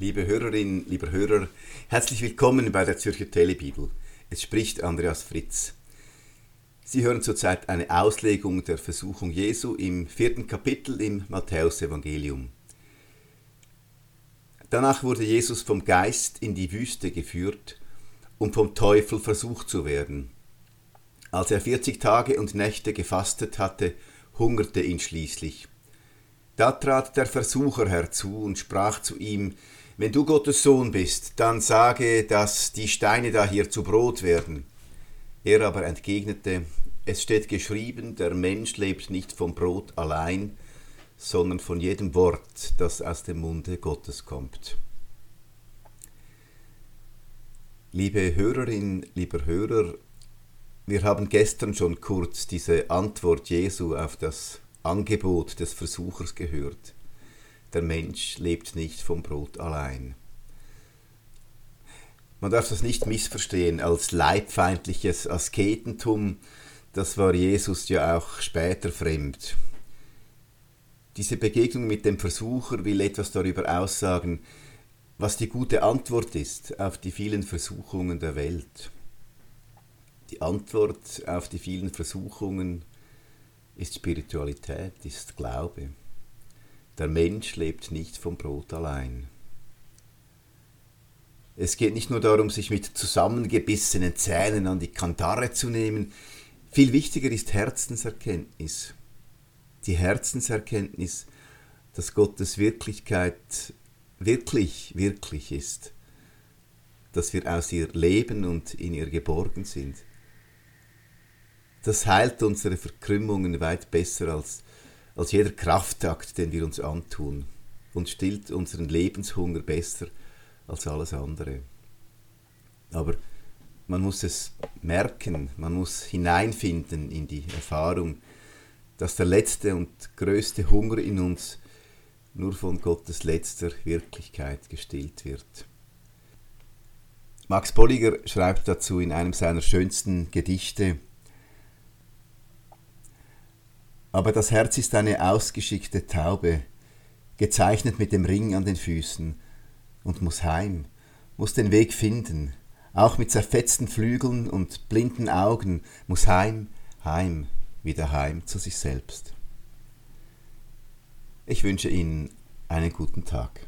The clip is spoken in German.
Liebe Hörerinnen, lieber Hörer, herzlich willkommen bei der Zürcher Telebibel. Es spricht Andreas Fritz. Sie hören zurzeit eine Auslegung der Versuchung Jesu im vierten Kapitel im Matthäusevangelium. Danach wurde Jesus vom Geist in die Wüste geführt, um vom Teufel versucht zu werden. Als er vierzig Tage und Nächte gefastet hatte, hungerte ihn schließlich. Da trat der Versucher herzu und sprach zu ihm, wenn du Gottes Sohn bist, dann sage, dass die Steine da hier zu Brot werden. Er aber entgegnete, es steht geschrieben, der Mensch lebt nicht vom Brot allein, sondern von jedem Wort, das aus dem Munde Gottes kommt. Liebe Hörerin, lieber Hörer, wir haben gestern schon kurz diese Antwort Jesu auf das Angebot des Versuchers gehört der Mensch lebt nicht vom Brot allein. Man darf das nicht missverstehen als leibfeindliches Asketentum, das war Jesus ja auch später fremd. Diese Begegnung mit dem Versucher will etwas darüber aussagen, was die gute Antwort ist auf die vielen Versuchungen der Welt. Die Antwort auf die vielen Versuchungen ist Spiritualität, ist Glaube. Der Mensch lebt nicht vom Brot allein. Es geht nicht nur darum, sich mit zusammengebissenen Zähnen an die Kantare zu nehmen, viel wichtiger ist Herzenserkenntnis. Die Herzenserkenntnis, dass Gottes Wirklichkeit wirklich, wirklich ist, dass wir aus ihr leben und in ihr geborgen sind. Das heilt unsere Verkrümmungen weit besser als als jeder Kraftakt, den wir uns antun, und stillt unseren Lebenshunger besser als alles andere. Aber man muss es merken, man muss hineinfinden in die Erfahrung, dass der letzte und größte Hunger in uns nur von Gottes letzter Wirklichkeit gestillt wird. Max Bolliger schreibt dazu in einem seiner schönsten Gedichte, aber das Herz ist eine ausgeschickte Taube, gezeichnet mit dem Ring an den Füßen, und muss heim, muss den Weg finden, auch mit zerfetzten Flügeln und blinden Augen, muss heim, heim, wieder heim zu sich selbst. Ich wünsche Ihnen einen guten Tag.